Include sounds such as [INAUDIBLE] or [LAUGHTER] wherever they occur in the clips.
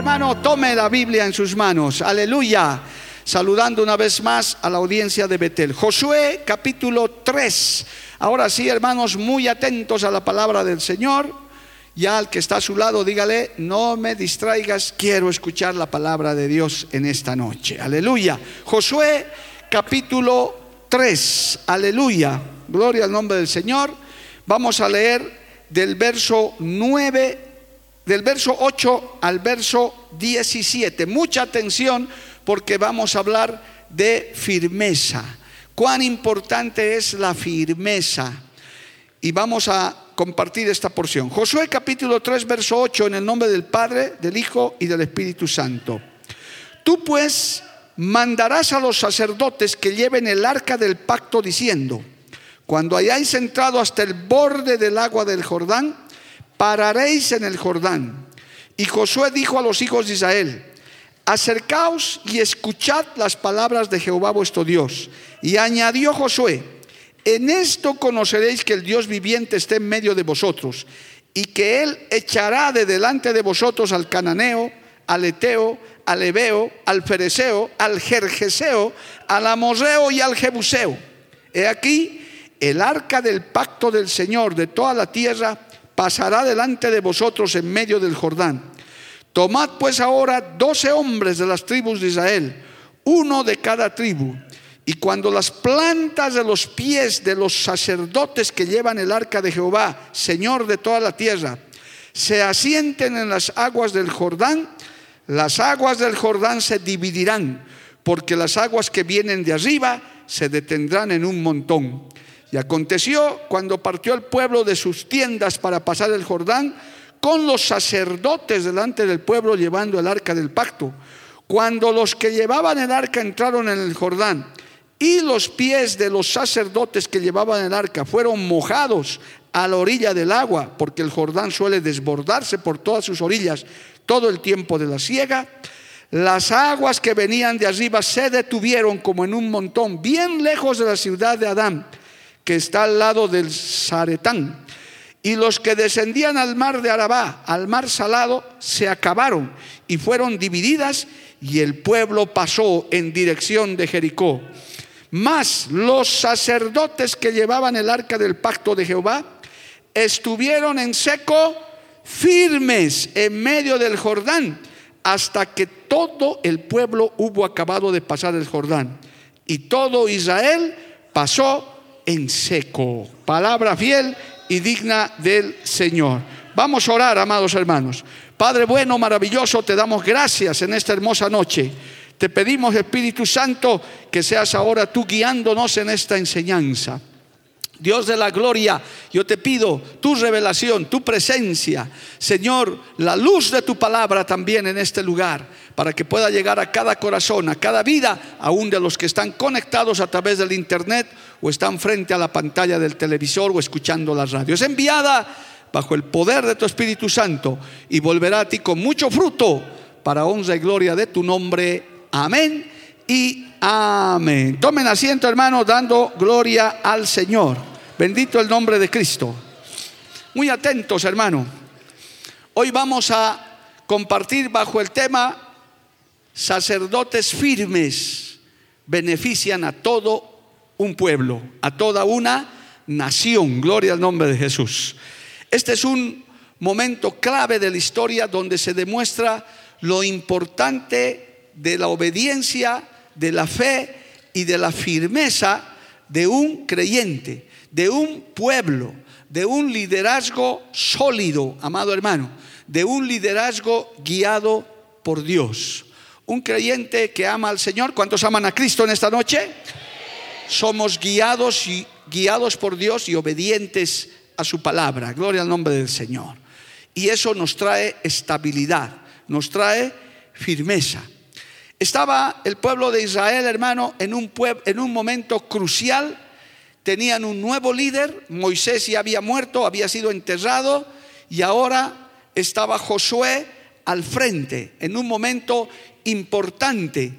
Hermano, tome la Biblia en sus manos. Aleluya. Saludando una vez más a la audiencia de Betel. Josué capítulo 3. Ahora sí, hermanos, muy atentos a la palabra del Señor. Ya al que está a su lado, dígale, no me distraigas, quiero escuchar la palabra de Dios en esta noche. Aleluya. Josué capítulo 3. Aleluya. Gloria al nombre del Señor. Vamos a leer del verso 9, del verso 8 al verso 17. Mucha atención porque vamos a hablar de firmeza. Cuán importante es la firmeza. Y vamos a compartir esta porción. Josué capítulo 3, verso 8, en el nombre del Padre, del Hijo y del Espíritu Santo. Tú pues mandarás a los sacerdotes que lleven el arca del pacto diciendo, cuando hayáis entrado hasta el borde del agua del Jordán, pararéis en el Jordán. Y Josué dijo a los hijos de Israel, acercaos y escuchad las palabras de Jehová vuestro Dios. Y añadió Josué, en esto conoceréis que el Dios viviente está en medio de vosotros y que Él echará de delante de vosotros al cananeo, al eteo, al ebeo, al fereceo, al jerjeseo, al amorreo y al jebuseo. He aquí, el arca del pacto del Señor de toda la tierra pasará delante de vosotros en medio del Jordán. Tomad pues ahora doce hombres de las tribus de Israel, uno de cada tribu y cuando las plantas de los pies de los sacerdotes que llevan el arca de Jehová, Señor de toda la tierra, se asienten en las aguas del Jordán, las aguas del Jordán se dividirán, porque las aguas que vienen de arriba se detendrán en un montón. Y aconteció cuando partió el pueblo de sus tiendas para pasar el Jordán, con los sacerdotes delante del pueblo llevando el arca del pacto. Cuando los que llevaban el arca entraron en el Jordán, y los pies de los sacerdotes que llevaban el arca fueron mojados a la orilla del agua, porque el Jordán suele desbordarse por todas sus orillas todo el tiempo de la siega. Las aguas que venían de arriba se detuvieron como en un montón, bien lejos de la ciudad de Adán, que está al lado del Zaretán. Y los que descendían al mar de Arabá, al mar salado, se acabaron y fueron divididas y el pueblo pasó en dirección de Jericó. Mas los sacerdotes que llevaban el arca del pacto de Jehová estuvieron en seco firmes en medio del Jordán hasta que todo el pueblo hubo acabado de pasar el Jordán. Y todo Israel pasó en seco. Palabra fiel y digna del Señor. Vamos a orar, amados hermanos. Padre bueno, maravilloso, te damos gracias en esta hermosa noche. Te pedimos, Espíritu Santo, que seas ahora tú guiándonos en esta enseñanza. Dios de la gloria, yo te pido tu revelación, tu presencia, Señor, la luz de tu palabra también en este lugar, para que pueda llegar a cada corazón, a cada vida, aún de los que están conectados a través del Internet o están frente a la pantalla del televisor o escuchando la radio. Es enviada bajo el poder de tu Espíritu Santo y volverá a ti con mucho fruto para honra y gloria de tu nombre. Amén y amén. Tomen asiento, hermano, dando gloria al Señor. Bendito el nombre de Cristo. Muy atentos, hermano. Hoy vamos a compartir bajo el tema sacerdotes firmes benefician a todo un pueblo, a toda una nación. Gloria al nombre de Jesús. Este es un momento clave de la historia donde se demuestra lo importante de la obediencia, de la fe y de la firmeza de un creyente, de un pueblo, de un liderazgo sólido, amado hermano, de un liderazgo guiado por Dios. Un creyente que ama al Señor. ¿Cuántos aman a Cristo en esta noche? Somos guiados y guiados por Dios y obedientes a su palabra. Gloria al nombre del Señor. Y eso nos trae estabilidad, nos trae firmeza. Estaba el pueblo de Israel, hermano, en un, en un momento crucial. Tenían un nuevo líder, Moisés ya había muerto, había sido enterrado, y ahora estaba Josué al frente, en un momento importante,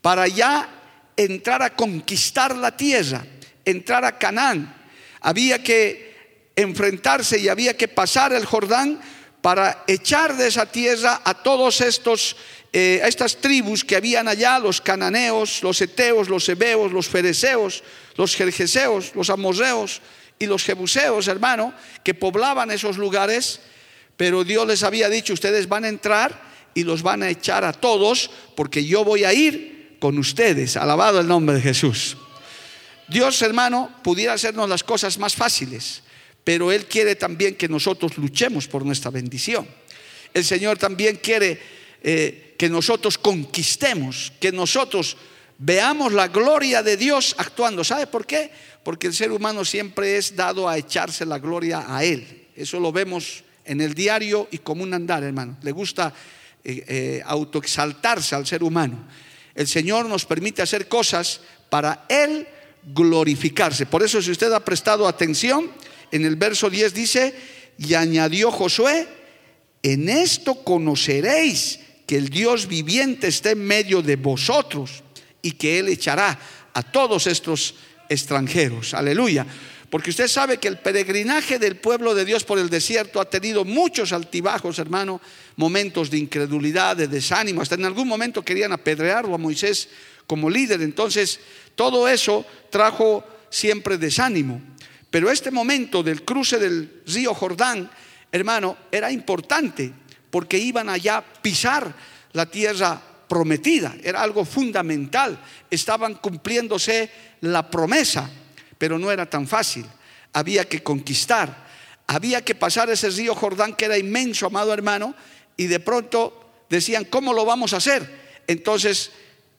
para ya entrar a conquistar la tierra, entrar a Canaán. Había que enfrentarse y había que pasar el Jordán para echar de esa tierra a todos estos eh, a estas tribus que habían allá, los cananeos, los eteos, los hebeos, los fereceos, los jerjeseos, los amorreos y los jebuseos, hermano, que poblaban esos lugares, pero Dios les había dicho, ustedes van a entrar y los van a echar a todos, porque yo voy a ir con ustedes. Alabado el nombre de Jesús. Dios, hermano, pudiera hacernos las cosas más fáciles, pero Él quiere también que nosotros luchemos por nuestra bendición. El Señor también quiere eh, que nosotros conquistemos, que nosotros veamos la gloria de Dios actuando. ¿Sabe por qué? Porque el ser humano siempre es dado a echarse la gloria a Él. Eso lo vemos en el diario y como un andar, hermano. Le gusta eh, eh, autoexaltarse al ser humano. El Señor nos permite hacer cosas para Él glorificarse. Por eso si usted ha prestado atención, en el verso 10 dice, y añadió Josué, en esto conoceréis que el Dios viviente está en medio de vosotros y que Él echará a todos estos extranjeros. Aleluya. Porque usted sabe que el peregrinaje del pueblo de Dios por el desierto ha tenido muchos altibajos, hermano, momentos de incredulidad, de desánimo. Hasta en algún momento querían apedrearlo a Moisés como líder. Entonces, todo eso trajo siempre desánimo. Pero este momento del cruce del río Jordán, hermano, era importante porque iban allá a pisar la tierra prometida, era algo fundamental, estaban cumpliéndose la promesa, pero no era tan fácil, había que conquistar, había que pasar ese río Jordán que era inmenso, amado hermano, y de pronto decían, ¿cómo lo vamos a hacer? Entonces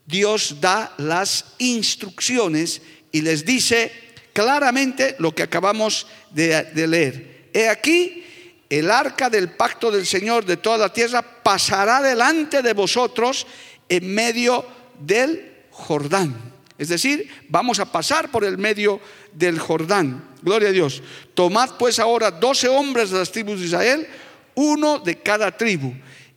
Dios da las instrucciones y les dice claramente lo que acabamos de, leer. He aquí el arca del pacto del Señor de toda la tierra pasará delante de vosotros en medio del Jordán. Es decir, vamos a pasar por el medio del Jordán. Gloria a Dios. Tomad pues ahora doce hombres de las tribus de Israel, uno de cada tribu.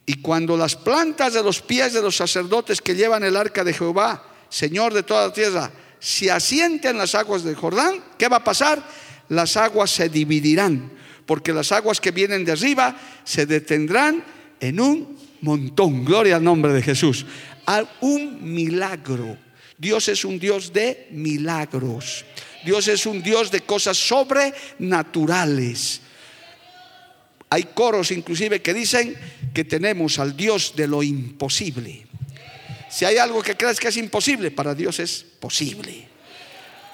Y cuando las plantas de los pies de los sacerdotes que llevan el arca de Jehová, Señor de toda la tierra, se asienten las aguas del Jordán, ¿qué va a pasar? Las aguas se dividirán porque las aguas que vienen de arriba se detendrán en un montón. Gloria al nombre de Jesús. A un milagro. Dios es un Dios de milagros. Dios es un Dios de cosas sobrenaturales. Hay coros inclusive que dicen que tenemos al Dios de lo imposible. Si hay algo que crees que es imposible, para Dios es posible.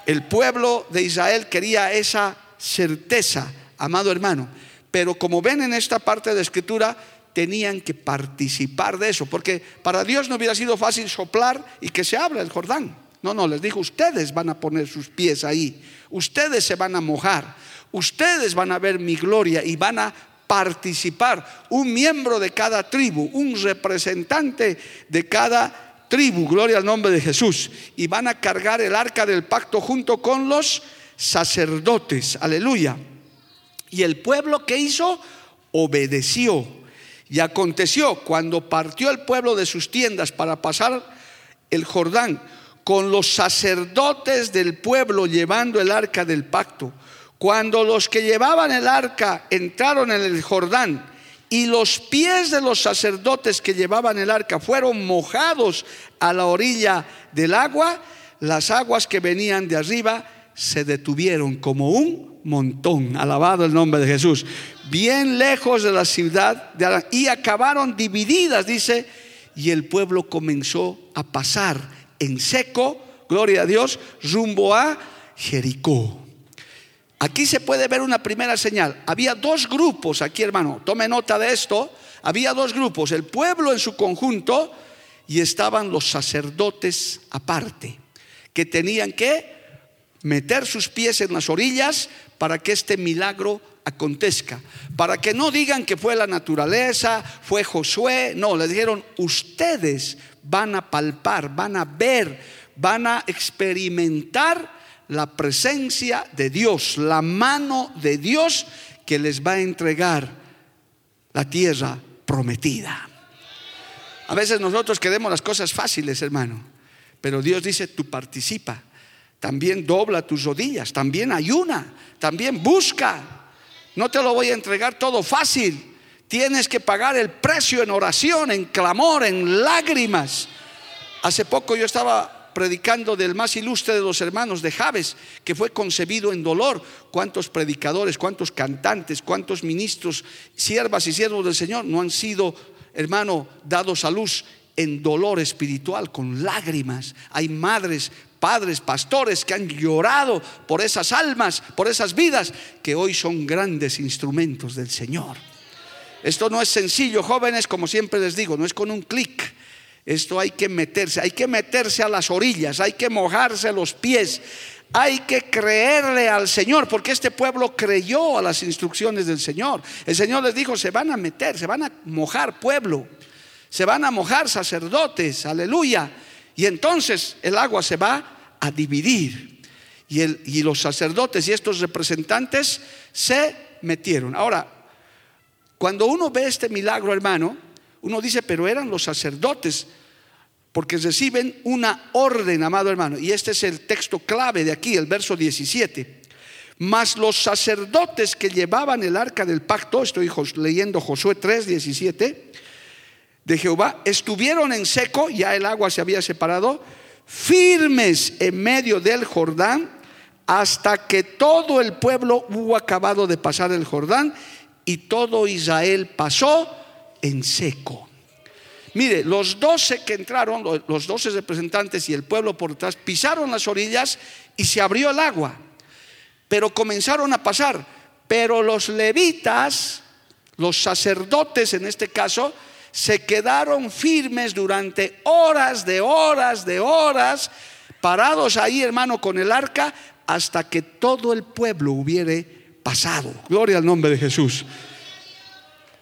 El pueblo de Israel quería esa certeza amado hermano. Pero como ven en esta parte de escritura, tenían que participar de eso, porque para Dios no hubiera sido fácil soplar y que se abra el Jordán. No, no, les dijo, ustedes van a poner sus pies ahí, ustedes se van a mojar, ustedes van a ver mi gloria y van a participar. Un miembro de cada tribu, un representante de cada tribu, gloria al nombre de Jesús, y van a cargar el arca del pacto junto con los sacerdotes, aleluya. Y el pueblo que hizo obedeció. Y aconteció cuando partió el pueblo de sus tiendas para pasar el Jordán con los sacerdotes del pueblo llevando el arca del pacto. Cuando los que llevaban el arca entraron en el Jordán y los pies de los sacerdotes que llevaban el arca fueron mojados a la orilla del agua, las aguas que venían de arriba se detuvieron como un montón. Alabado el nombre de Jesús. Bien lejos de la ciudad y acabaron divididas, dice, y el pueblo comenzó a pasar en seco, gloria a Dios, rumbo a Jericó. Aquí se puede ver una primera señal. Había dos grupos aquí, hermano. Tome nota de esto. Había dos grupos, el pueblo en su conjunto y estaban los sacerdotes aparte, que tenían que meter sus pies en las orillas para que este milagro acontezca. Para que no digan que fue la naturaleza, fue Josué. No, le dijeron, ustedes van a palpar, van a ver, van a experimentar la presencia de Dios, la mano de Dios que les va a entregar la tierra prometida. A veces nosotros queremos las cosas fáciles, hermano, pero Dios dice, tú participa, también dobla tus rodillas, también ayuna, también busca. No te lo voy a entregar todo fácil. Tienes que pagar el precio en oración, en clamor, en lágrimas. Hace poco yo estaba predicando del más ilustre de los hermanos de Javes, que fue concebido en dolor. ¿Cuántos predicadores, cuántos cantantes, cuántos ministros, siervas y siervos del Señor no han sido, hermano, dados a luz en dolor espiritual, con lágrimas? Hay madres, padres, pastores que han llorado por esas almas, por esas vidas, que hoy son grandes instrumentos del Señor. Esto no es sencillo, jóvenes, como siempre les digo, no es con un clic esto hay que meterse, hay que meterse a las orillas, hay que mojarse los pies, hay que creerle al Señor, porque este pueblo creyó a las instrucciones del Señor. El Señor les dijo, se van a meter, se van a mojar pueblo, se van a mojar sacerdotes, aleluya. Y entonces el agua se va a dividir. Y, y los sacerdotes y estos representantes se metieron. Ahora, cuando uno ve este milagro, hermano, uno dice, pero eran los sacerdotes, porque reciben una orden, amado hermano. Y este es el texto clave de aquí, el verso 17. Mas los sacerdotes que llevaban el arca del pacto, estoy leyendo Josué 3, 17, de Jehová, estuvieron en seco, ya el agua se había separado, firmes en medio del Jordán, hasta que todo el pueblo hubo acabado de pasar el Jordán y todo Israel pasó en seco. Mire, los doce que entraron, los doce representantes y el pueblo por detrás, pisaron las orillas y se abrió el agua. Pero comenzaron a pasar. Pero los levitas, los sacerdotes en este caso, se quedaron firmes durante horas de horas de horas, parados ahí, hermano, con el arca, hasta que todo el pueblo hubiere pasado. Gloria al nombre de Jesús.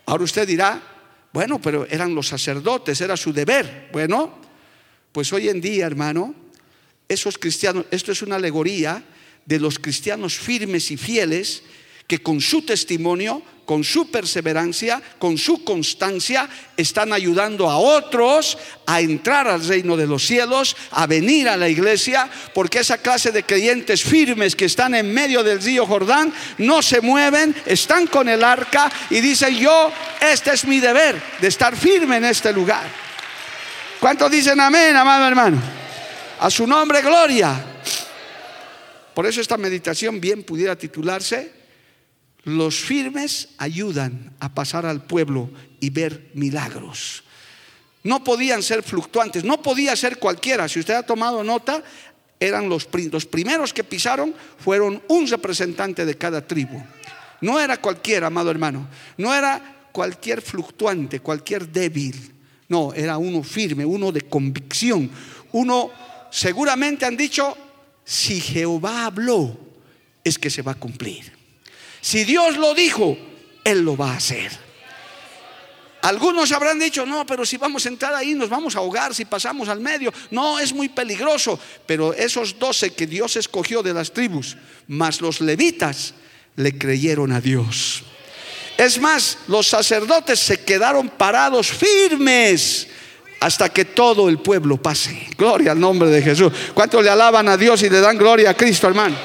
Ahora usted dirá, bueno, pero eran los sacerdotes, era su deber. Bueno, pues hoy en día, hermano, esos cristianos, esto es una alegoría de los cristianos firmes y fieles que con su testimonio, con su perseverancia, con su constancia, están ayudando a otros a entrar al reino de los cielos, a venir a la iglesia, porque esa clase de creyentes firmes que están en medio del río Jordán no se mueven, están con el arca y dicen, yo, este es mi deber de estar firme en este lugar. ¿Cuántos dicen amén, amado hermano? A su nombre, gloria. Por eso esta meditación bien pudiera titularse los firmes ayudan a pasar al pueblo y ver milagros. No podían ser fluctuantes, no podía ser cualquiera. Si usted ha tomado nota, eran los, los primeros que pisaron, fueron un representante de cada tribu. No era cualquiera, amado hermano. No era cualquier fluctuante, cualquier débil. No, era uno firme, uno de convicción. Uno, seguramente han dicho, si Jehová habló, es que se va a cumplir. Si Dios lo dijo, Él lo va a hacer. Algunos habrán dicho, no, pero si vamos a entrar ahí nos vamos a ahogar si pasamos al medio. No, es muy peligroso. Pero esos doce que Dios escogió de las tribus, más los levitas, le creyeron a Dios. Es más, los sacerdotes se quedaron parados firmes hasta que todo el pueblo pase. Gloria al nombre de Jesús. ¿Cuántos le alaban a Dios y le dan gloria a Cristo, hermano?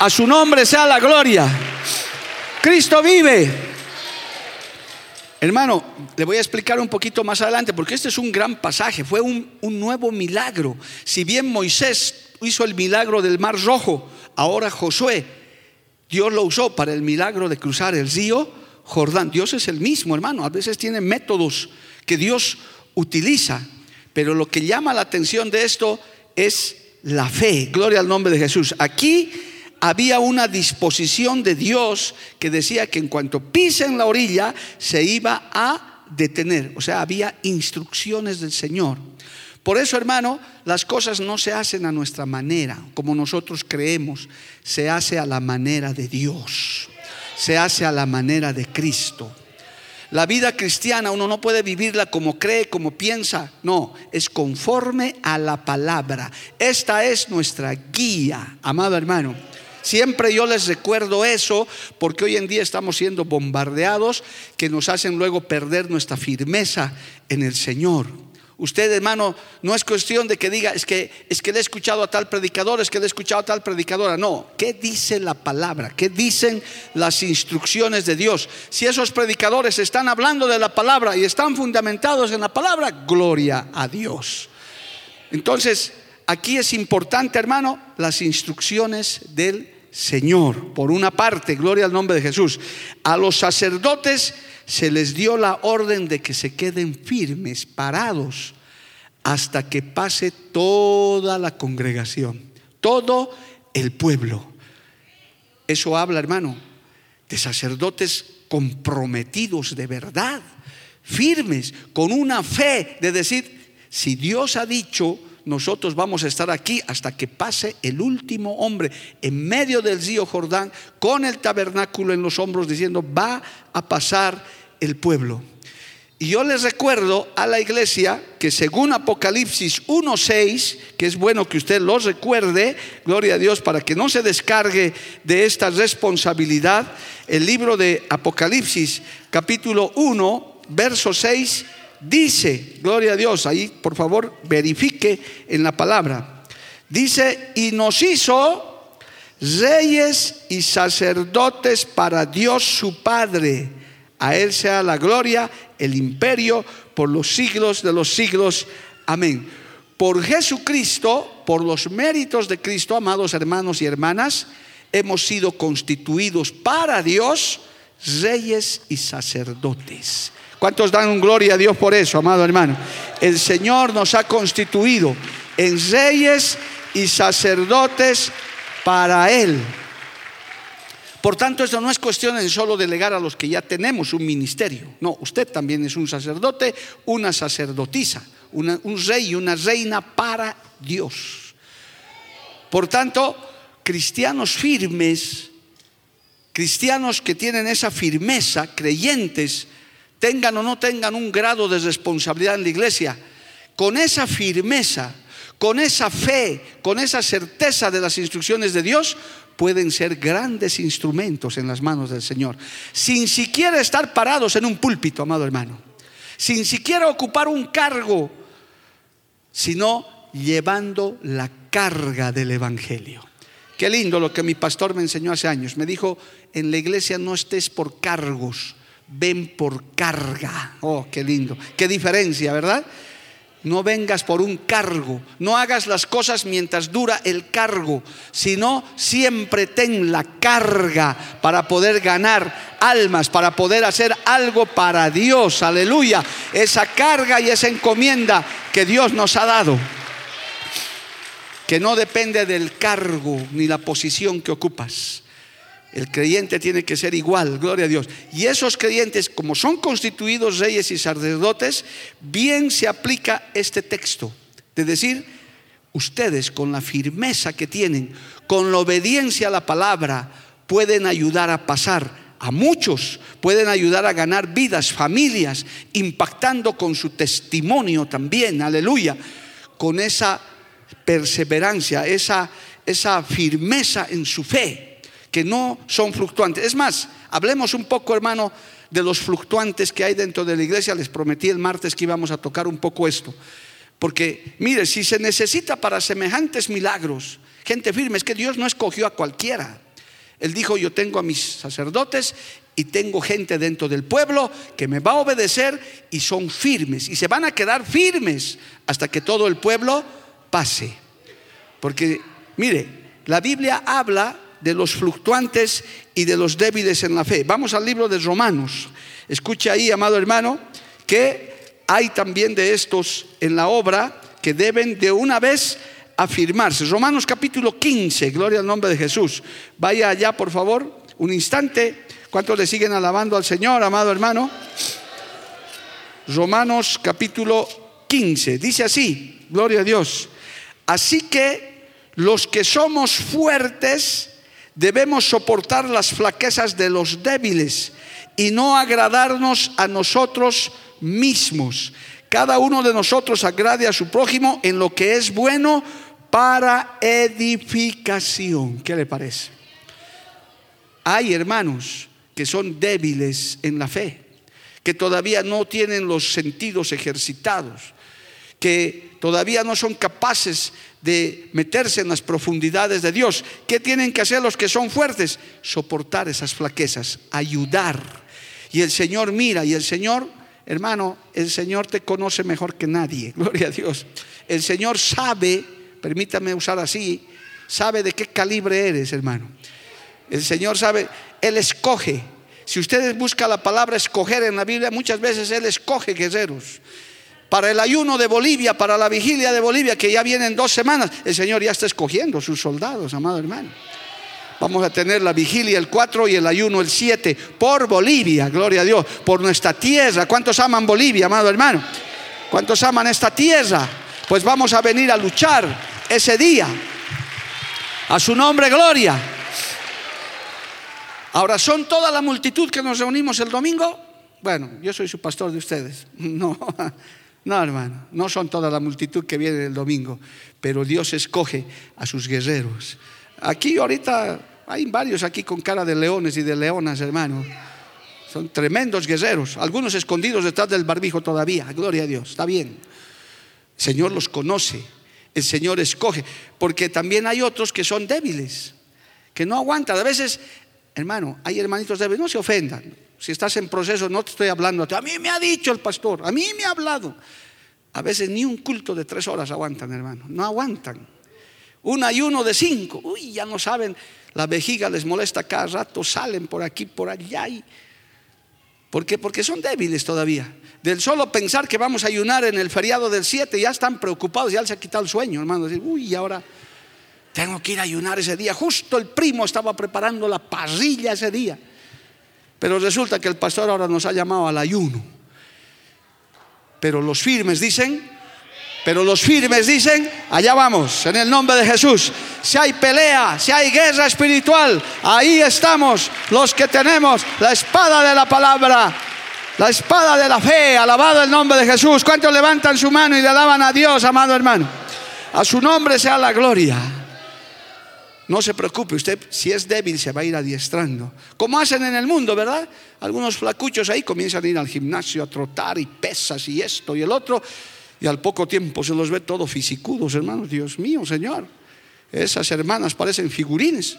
A su nombre sea la gloria. Cristo vive. Hermano, le voy a explicar un poquito más adelante, porque este es un gran pasaje, fue un, nuevo milagro. Si bien Moisés hizo el milagro del Mar Rojo, ahora Josué, Dios lo usó para el milagro de cruzar el río Jordán. Dios es el mismo, hermano. A veces tiene métodos que Dios utiliza, pero lo que llama la atención de esto es la fe. Gloria al nombre de Jesús. Aquí había una disposición de Dios que decía que en cuanto pisen la orilla se iba a detener. O sea, había instrucciones del Señor. Por eso, hermano, las cosas no se hacen a nuestra manera, como nosotros creemos, se hace a la manera de Dios, se hace a la manera de Cristo. La vida cristiana uno no puede vivirla como cree, como piensa, no, es conforme a la palabra. Esta es nuestra guía, amado hermano. Siempre yo les recuerdo eso porque hoy en día estamos siendo bombardeados que nos hacen luego perder nuestra firmeza en el Señor. Usted, hermano, no es cuestión de que diga, es que, es que le he escuchado a tal predicador, es que le he escuchado a tal predicadora. No, ¿qué dice la palabra? ¿Qué dicen las instrucciones de Dios? Si esos predicadores están hablando de la palabra y están fundamentados en la palabra, gloria a Dios. Entonces, aquí es importante, hermano, las instrucciones del Señor. Por una parte, gloria al nombre de Jesús. A los sacerdotes se les dio la orden de que se queden firmes, parados, hasta que pase toda la congregación, todo el pueblo. Eso habla, hermano, de sacerdotes comprometidos de verdad, firmes, con una fe de decir, si Dios ha dicho, nosotros vamos a estar aquí hasta que pase el último hombre en medio del río Jordán con el tabernáculo en los hombros diciendo, va a pasar el pueblo. Y yo les recuerdo a la iglesia que según Apocalipsis 1.6, que es bueno que usted lo recuerde, gloria a Dios, para que no se descargue de esta responsabilidad, el libro de Apocalipsis capítulo 1, verso 6, dice, gloria a Dios, ahí por favor verifique en la palabra, dice, y nos hizo reyes y sacerdotes para Dios su Padre a Él sea la gloria, el imperio por los siglos de los siglos. Amén. Por Jesucristo, por los méritos de Cristo, amados hermanos y hermanas, hemos sido constituidos para Dios reyes y sacerdotes. ¿Cuántos dan gloria a Dios por eso, amado hermano? El Señor nos ha constituido en reyes y sacerdotes para Él. Por tanto, eso no es cuestión de solo delegar a los que ya tenemos un ministerio. No, usted también es un sacerdote, una sacerdotisa, un rey y una reina para Dios. Por tanto, cristianos firmes, cristianos que tienen esa firmeza, creyentes, tengan o no tengan un grado de responsabilidad en la iglesia, con esa firmeza, con esa fe, con esa certeza de las instrucciones de Dios, pueden ser grandes instrumentos en las manos del Señor, sin siquiera estar parados en un púlpito, amado hermano, sin siquiera ocupar un cargo, sino llevando la carga del Evangelio. Qué lindo lo que mi pastor me enseñó hace años. Me dijo, en la iglesia no estés por cargos, ven por carga. Oh, qué lindo. Qué diferencia, ¿verdad? No vengas por un cargo, no hagas las cosas mientras dura el cargo, sino siempre ten la carga para poder ganar almas, para poder hacer algo para Dios, aleluya. Esa carga y esa encomienda que Dios nos ha dado, que no depende del cargo ni la posición que ocupas el creyente tiene que ser igual, gloria a Dios. Y esos creyentes, como son constituidos reyes y sacerdotes, bien se aplica este texto. De decir, ustedes con la firmeza que tienen, con la obediencia a la palabra, pueden ayudar a pasar a muchos, pueden ayudar a ganar vidas, familias, impactando con su testimonio también, aleluya, con esa perseverancia, esa, esa firmeza en su fe que no son fluctuantes. Es más, hablemos un poco, hermano, de los fluctuantes que hay dentro de la iglesia. Les prometí el martes que íbamos a tocar un poco esto. Porque, mire, si se necesita para semejantes milagros, gente firme, es que Dios no escogió a cualquiera. Él dijo, yo tengo a mis sacerdotes y tengo gente dentro del pueblo que me va a obedecer y son firmes. Y se van a quedar firmes hasta que todo el pueblo pase. Porque, mire, la Biblia habla de los fluctuantes y de los débiles en la fe. Vamos al libro de Romanos. Escuche ahí, amado hermano, que hay también de estos en la obra que deben de una vez afirmarse. Romanos capítulo 15, gloria al nombre de Jesús. Vaya allá, por favor, un instante. ¿Cuántos le siguen alabando al Señor, amado hermano? Romanos capítulo 15. Dice así, gloria a Dios. Así que los que somos fuertes debemos soportar las flaquezas de los débiles y no agradarnos a nosotros mismos. Cada uno de nosotros agrade a su prójimo en lo que es bueno para edificación. ¿Qué le parece? Hay hermanos que son débiles en la fe, que todavía no tienen los sentidos ejercitados, que todavía no son capaces de meterse en las profundidades de Dios. ¿Qué tienen que hacer los que son fuertes? Soportar esas flaquezas, ayudar. Y el Señor mira y el Señor, hermano, el Señor te conoce mejor que nadie, [LAUGHS] gloria a Dios. El Señor sabe, permítame usar así, sabe de qué calibre eres, hermano. El Señor sabe, Él escoge. Si ustedes buscan la palabra escoger en la Biblia, muchas veces Él escoge guerreros. Para el ayuno de Bolivia, para la vigilia de Bolivia, que ya vienen dos semanas, el Señor ya está escogiendo sus soldados, amado hermano. Vamos a tener la vigilia el 4 y el ayuno el 7 por Bolivia, gloria a Dios, por nuestra tierra. ¿Cuántos aman Bolivia, amado hermano? ¿Cuántos aman esta tierra? Pues vamos a venir a luchar ese día. A su nombre, gloria. Ahora, ¿son toda la multitud que nos reunimos el domingo? Bueno, yo soy su pastor de ustedes. [LAUGHS] No, no, hermano, no son toda la multitud que viene el domingo, pero Dios escoge a sus guerreros. Aquí ahorita hay varios aquí con cara de leones y de leonas, hermano. Son tremendos guerreros, algunos escondidos detrás del barbijo todavía. Gloria a Dios, está bien. El Señor los conoce, el Señor escoge, porque también hay otros que son débiles, que no aguantan. A veces Hermano, hay hermanitos débiles, no se ofendan. Si estás en proceso, no te estoy hablando. A mí me ha dicho el pastor, a mí me ha hablado. A veces ni un culto de tres horas aguantan, hermano. No aguantan. Un ayuno de cinco. Uy, ya no saben. La vejiga les molesta cada rato. Salen por aquí, por allá. ¿Por qué? Porque son débiles todavía. Del solo pensar que vamos a ayunar en el feriado del 7, ya están preocupados, ya les ha quitado el sueño, hermano. Uy, ahora tengo que ir a ayunar ese día. Justo el primo estaba preparando la parrilla ese día. Pero resulta que el pastor ahora nos ha llamado al ayuno. Pero los firmes dicen, pero los firmes dicen, allá vamos, en el nombre de Jesús. Si hay pelea, si hay guerra espiritual, ahí estamos los que tenemos la espada de la palabra, la espada de la fe, alabado el nombre de Jesús. ¿Cuántos levantan su mano y le alaban a Dios, amado hermano? A su nombre sea la gloria. No se preocupe, usted si es débil se va a ir adiestrando. Como hacen en el mundo, ¿verdad? Algunos flacuchos ahí comienzan a ir al gimnasio a trotar y pesas y esto y el otro. Y al poco tiempo se los ve todo fisicudos, hermanos. Dios mío, Señor. Esas hermanas parecen figurines.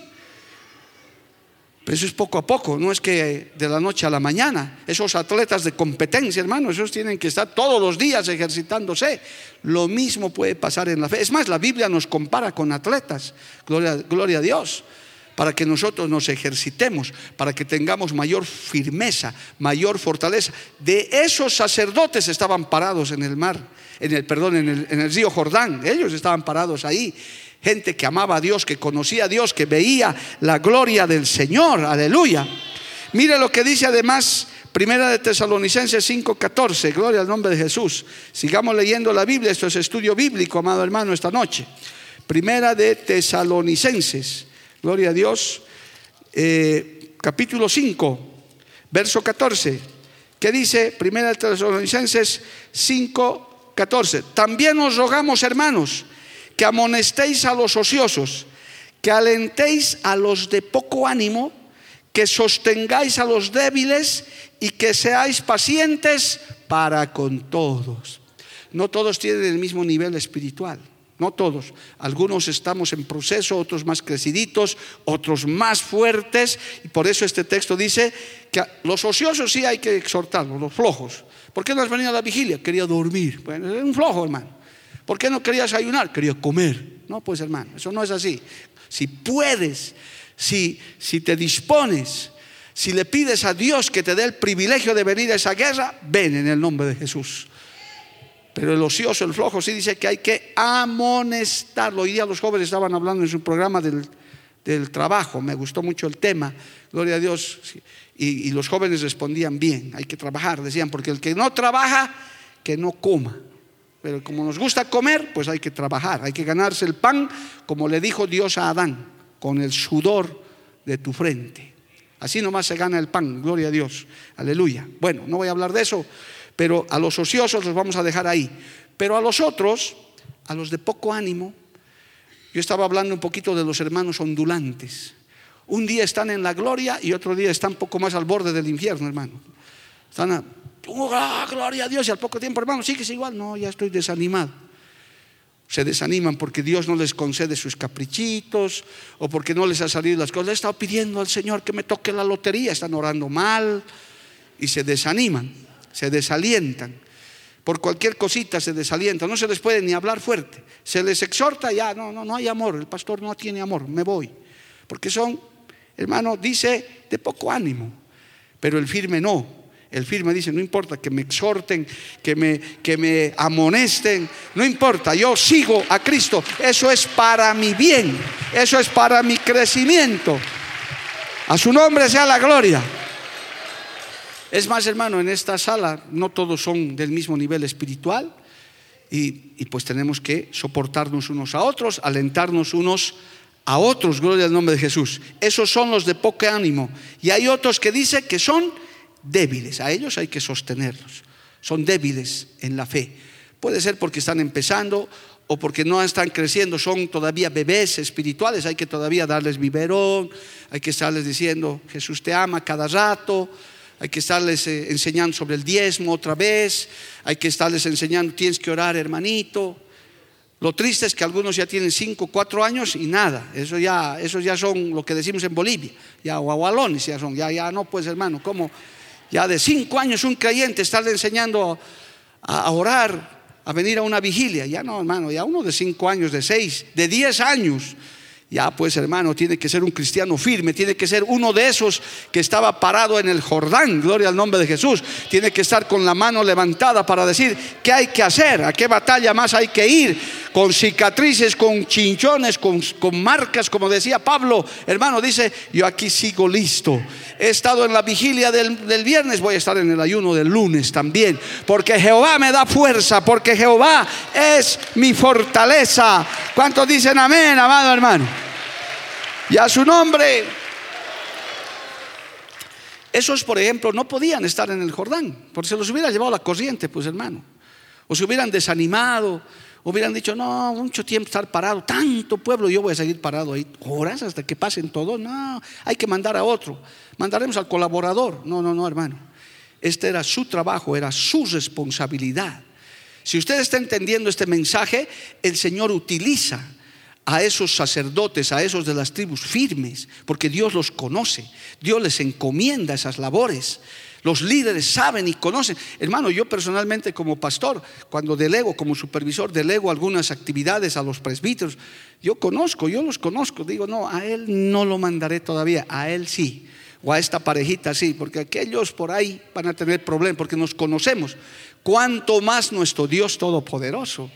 Pero eso es poco a poco, no es que de la noche a la mañana. Esos atletas de competencia, hermanos, esos tienen que estar todos los días ejercitándose. Lo mismo puede pasar en la fe. Es más, la Biblia nos compara con atletas. Gloria, gloria a Dios. Para que nosotros nos ejercitemos, para que tengamos mayor firmeza, mayor fortaleza. De esos sacerdotes estaban parados en el mar, en el perdón, en el, en el río Jordán. Ellos estaban parados ahí gente que amaba a Dios, que conocía a Dios, que veía la gloria del Señor. Aleluya. Mire lo que dice además Primera de Tesalonicenses 5:14, gloria al nombre de Jesús. Sigamos leyendo la Biblia, esto es estudio bíblico, amado hermano, esta noche. Primera de Tesalonicenses, gloria a Dios, eh, capítulo 5, verso 14. ¿Qué dice Primera de Tesalonicenses 5:14? También os rogamos, hermanos, que amonestéis a los ociosos, que alentéis a los de poco ánimo, que sostengáis a los débiles y que seáis pacientes para con todos. No todos tienen el mismo nivel espiritual, no todos. Algunos estamos en proceso, otros más creciditos, otros más fuertes. Y por eso este texto dice que los ociosos sí hay que exhortarlos, los flojos. ¿Por qué no has venido a la vigilia? Quería dormir. Bueno, es un flojo, hermano. ¿Por qué no querías ayunar? Quería comer. No, pues hermano, eso no es así. Si puedes, si, si te dispones, si le pides a Dios que te dé el privilegio de venir a esa guerra, ven en el nombre de Jesús. Pero el ocioso, el flojo, sí dice que hay que amonestarlo. Hoy día los jóvenes estaban hablando en su programa del, trabajo. Me gustó mucho el tema, gloria a Dios. Y, y los jóvenes respondían bien, hay que trabajar, decían, porque el que no trabaja, que no coma. Pero como nos gusta comer, pues hay que trabajar, hay que ganarse el pan, como le dijo Dios a Adán, con el sudor de tu frente. Así nomás se gana el pan, gloria a Dios, aleluya. Bueno, no voy a hablar de eso, pero a los ociosos los vamos a dejar ahí. Pero a los otros, a los de poco ánimo, yo estaba hablando un poquito de los hermanos ondulantes. Un día están en la gloria y otro día están poco más al borde del infierno, hermano. Están oh, gloria a Dios y al poco tiempo, hermano, sigues igual. No, ya estoy desanimado. Se desaniman porque Dios no les concede sus caprichitos o porque no les ha salido las cosas. He estado pidiendo al Señor que me toque la lotería. Están orando mal y se desaniman, se desalientan. Por cualquier cosita se desalientan. No se les puede ni hablar fuerte. Se les exhorta ya, no, no, no hay amor. El pastor no tiene amor, me voy. Porque son hermano, dice de poco ánimo, pero el firme no. El firme dice, no importa que me exhorten, que me, que me amonesten, no importa, yo sigo a Cristo. Eso es para mi bien, eso es para mi crecimiento. A su nombre sea la gloria. Es más, hermano, en esta sala no todos son del mismo nivel espiritual y, y pues tenemos que soportarnos unos a otros, alentarnos unos a otros, gloria al nombre de Jesús. Esos son los de poco ánimo. Y hay otros que dicen que son débiles. A ellos hay que sostenerlos. Son débiles en la fe. Puede ser porque están empezando o porque no están creciendo, son todavía bebés espirituales, hay que todavía darles biberón, hay que estarles diciendo, Jesús te ama cada rato, hay que estarles eh, enseñando sobre el diezmo otra vez, hay que estarles enseñando, tienes que orar hermanito, lo triste es que algunos ya tienen 5, 4 años y nada. Eso ya, eso ya son lo que decimos en Bolivia. Ya guagualones ya son. Ya, ya no, pues hermano, como ya de 5 años un creyente estarle enseñando a, orar, a venir a una vigilia. Ya no, hermano, ya uno de 5 años, de 6, de 10 años ya pues hermano, tiene que ser un cristiano firme, tiene que ser uno de esos que estaba parado en el Jordán, gloria al nombre de Jesús. Tiene que estar con la mano levantada para decir qué hay que hacer, a qué batalla más hay que ir, con cicatrices, con chinchones, con, marcas, como decía Pablo. Hermano, dice, yo aquí sigo listo. He estado en la vigilia del, viernes, voy a estar en el ayuno del lunes también, porque Jehová me da fuerza, porque Jehová es mi fortaleza. ¿Cuántos dicen amén, amado hermano? y a su nombre. Esos, por ejemplo, no podían estar en el Jordán, porque se los hubiera llevado la corriente, pues hermano. O se hubieran desanimado, hubieran dicho, no, mucho tiempo estar parado, tanto pueblo, yo voy a seguir parado ahí horas hasta que pasen todos. No, hay que mandar a otro. Mandaremos al colaborador. No, no, no, hermano. Este era su trabajo, era su responsabilidad. Si usted está entendiendo este mensaje, el Señor utiliza a esos sacerdotes, a esos de las tribus firmes, porque Dios los conoce, Dios les encomienda esas labores. Los líderes saben y conocen. Hermano, yo personalmente como pastor, cuando delego, como supervisor, delego algunas actividades a los presbíteros, yo conozco, yo los conozco. Digo, no, a él no lo mandaré todavía, a él sí. O a esta parejita sí, porque aquellos por ahí van a tener problemas, porque nos conocemos. Cuanto más nuestro Dios Todopoderoso.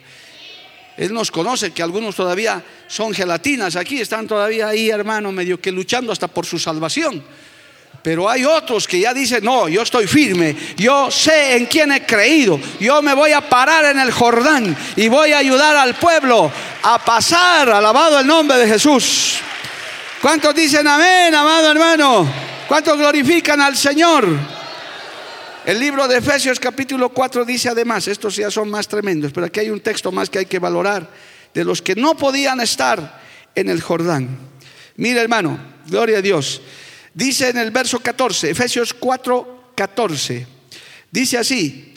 Él nos conoce que algunos todavía son gelatinas aquí, están todavía ahí, hermano, medio que luchando hasta por su salvación. Pero hay otros que ya dicen, no, yo estoy firme, yo sé en quién he creído, yo me voy a parar en el Jordán y voy a ayudar al pueblo a pasar, alabado el nombre de Jesús. ¿Cuántos dicen amén, amado hermano? ¿Cuántos glorifican al Señor? El libro de Efesios capítulo 4 dice además, estos ya son más tremendos, pero aquí hay un texto más que hay que valorar, de los que no podían estar en el Jordán. Mira hermano, gloria a Dios. Dice en el verso 14, Efesios 4, 14, dice así,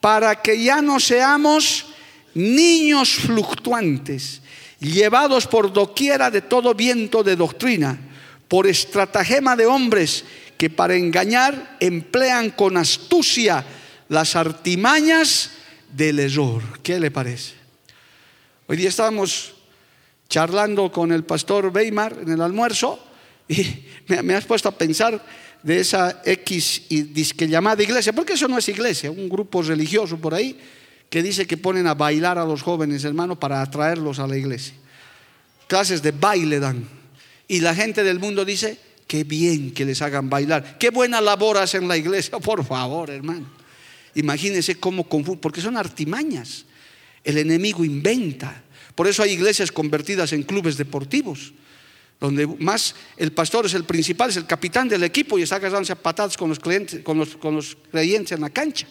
para que ya no seamos niños fluctuantes, llevados por doquiera de todo viento de doctrina, por estratagema de hombres que para engañar emplean con astucia las artimañas del error. ¿Qué le parece? Hoy día estábamos charlando con el pastor Weimar en el almuerzo y me, has puesto a pensar de esa X y disque llamada iglesia, porque eso no es iglesia, un grupo religioso por ahí que dice que ponen a bailar a los jóvenes, hermano, para atraerlos a la iglesia. Clases de baile dan. Y la gente del mundo dice, Qué bien que les hagan bailar. Qué buena labor hacen la iglesia, [LAUGHS] por favor, hermano. Imagínense cómo confunden, porque son artimañas. El enemigo inventa. Por eso hay iglesias convertidas en clubes deportivos, donde más el pastor es el principal, es el capitán del equipo y está agarrándose patadas con los creyentes en la cancha.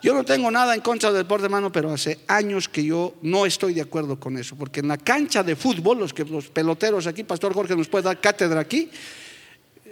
Yo no tengo nada en contra del deporte, hermano, pero hace años que yo no estoy de acuerdo con eso, porque en la cancha de fútbol, los, que, los peloteros aquí, Pastor Jorge nos puede dar cátedra aquí,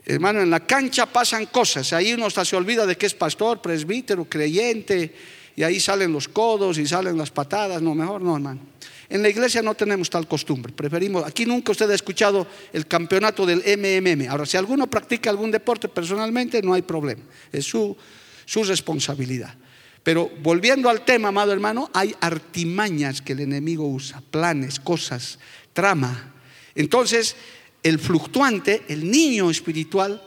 hermano, en la cancha pasan cosas, ahí uno hasta se olvida de que es pastor, presbítero, creyente, y ahí salen los codos y salen las patadas, no, mejor no, hermano. En la iglesia no tenemos tal costumbre, preferimos, aquí nunca usted ha escuchado el campeonato del MMM, ahora si alguno practica algún deporte personalmente, no hay problema, es su, su responsabilidad. Pero volviendo al tema, amado hermano, hay artimañas que el enemigo usa, planes, cosas, trama. Entonces, el fluctuante, el niño espiritual,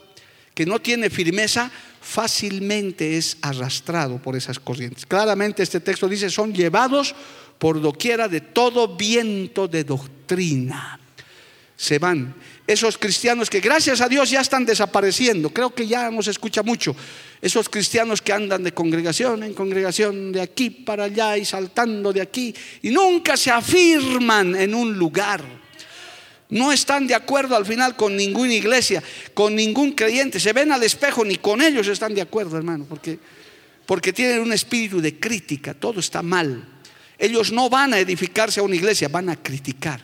que no tiene firmeza, fácilmente es arrastrado por esas corrientes. Claramente este texto dice, son llevados por doquiera de todo viento de doctrina. Se van. Esos cristianos que gracias a Dios ya están desapareciendo, creo que ya nos escucha mucho, esos cristianos que andan de congregación en congregación, de aquí para allá y saltando de aquí, y nunca se afirman en un lugar. No están de acuerdo al final con ninguna iglesia, con ningún creyente. Se ven al espejo, ni con ellos están de acuerdo, hermano, porque, porque tienen un espíritu de crítica, todo está mal. Ellos no van a edificarse a una iglesia, van a criticar.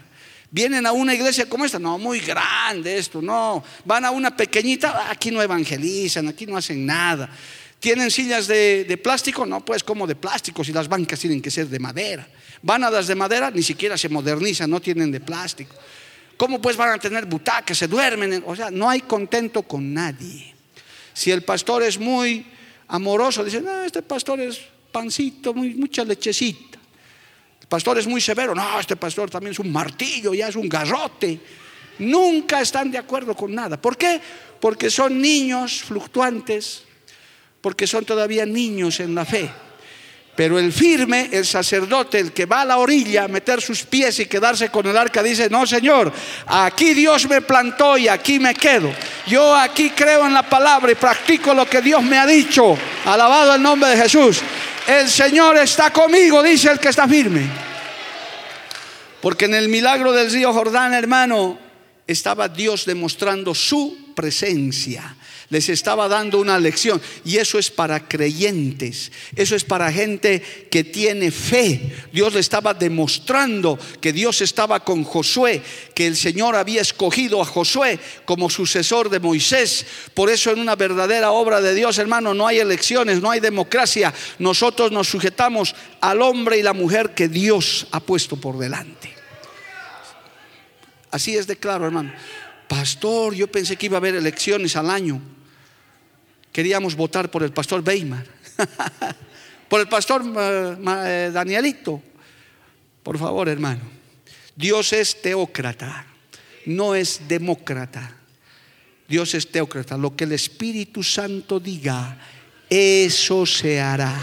Vienen a una iglesia como esta, no, muy grande esto, no. Van a una pequeñita, aquí no evangelizan, aquí no hacen nada. ¿Tienen sillas de, plástico? No, pues como de plástico, si las bancas tienen que ser de madera. Van a las de madera, ni siquiera se modernizan, no tienen de plástico. ¿Cómo pues van a tener butacas? Se duermen. O sea, no hay contento con nadie. Si el pastor es muy amoroso, dicen, no, este pastor es pancito, mucha lechecita pastor es muy severo. No, este pastor también es un martillo, ya es un garrote. Nunca están de acuerdo con nada. ¿Por qué? Porque son niños fluctuantes, porque son todavía niños en la fe. Pero el firme, el sacerdote, el que va a la orilla a meter sus pies y quedarse con el arca, dice, no Señor, aquí Dios me plantó y aquí me quedo. Yo aquí creo en la palabra y practico lo que Dios me ha dicho. Alabado el nombre de Jesús. El Señor está conmigo, dice el que está firme. Porque en el milagro del río Jordán, hermano, estaba Dios demostrando su presencia. Les estaba dando una lección. Y eso es para creyentes. Eso es para gente que tiene fe. Dios le estaba demostrando que Dios estaba con Josué, que el Señor había escogido a Josué como sucesor de Moisés. Por eso en una verdadera obra de Dios, hermano, no hay elecciones, no hay democracia. Nosotros nos sujetamos al hombre y la mujer que Dios ha puesto por delante. Así es de claro, hermano. Pastor, yo pensé que iba a haber elecciones al año. Queríamos votar por el pastor Weimar, [LAUGHS] por el pastor eh, eh, Danielito. Por favor, hermano. Dios es teócrata, no es demócrata. Dios es teócrata. Lo que el Espíritu Santo diga, eso se hará.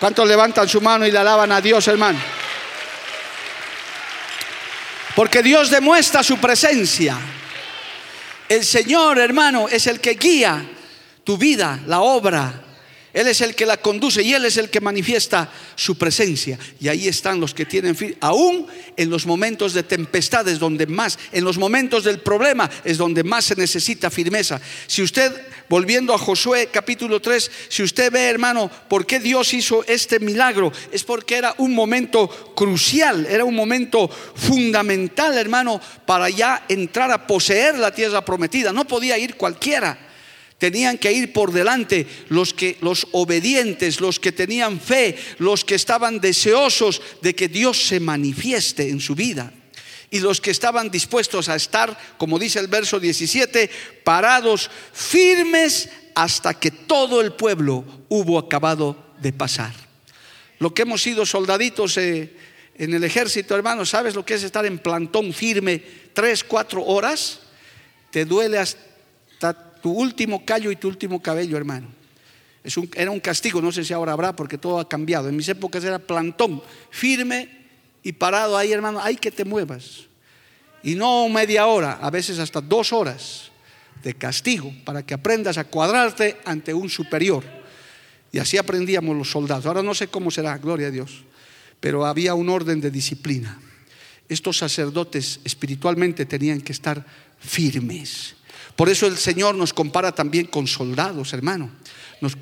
¿Cuántos levantan su mano y le alaban a Dios, hermano? Porque Dios demuestra su presencia. El Señor, hermano, es el que guía tu vida, la obra, él es el que la conduce y Él es el que manifiesta su presencia. Y ahí están los que tienen fin. Aún en los momentos de tempestades, donde más, en los momentos del problema, es donde más se necesita firmeza. Si usted, volviendo a Josué capítulo 3, si usted ve, hermano, por qué Dios hizo este milagro, es porque era un momento crucial, era un momento fundamental, hermano, para ya entrar a poseer la tierra prometida. No podía ir cualquiera. Tenían que ir por delante los que los obedientes, los que tenían fe, los que estaban deseosos de que Dios se manifieste en su vida. Y los que estaban dispuestos a estar, como dice el verso 17, parados firmes hasta que todo el pueblo hubo acabado de pasar. Lo que hemos sido soldaditos eh, en el ejército, hermano, ¿sabes lo que es estar en plantón firme tres, cuatro horas? Te duele hasta tu último callo y tu último cabello, hermano. Era un castigo, no sé si ahora habrá porque todo ha cambiado. En mis épocas era plantón, firme y parado ahí, hermano, hay que te muevas. Y no media hora, a veces hasta dos horas de castigo para que aprendas a cuadrarte ante un superior. Y así aprendíamos los soldados. Ahora no sé cómo será, gloria a Dios. Pero había un orden de disciplina. Estos sacerdotes espiritualmente tenían que estar firmes. Por eso el Señor nos compara también con soldados, hermano.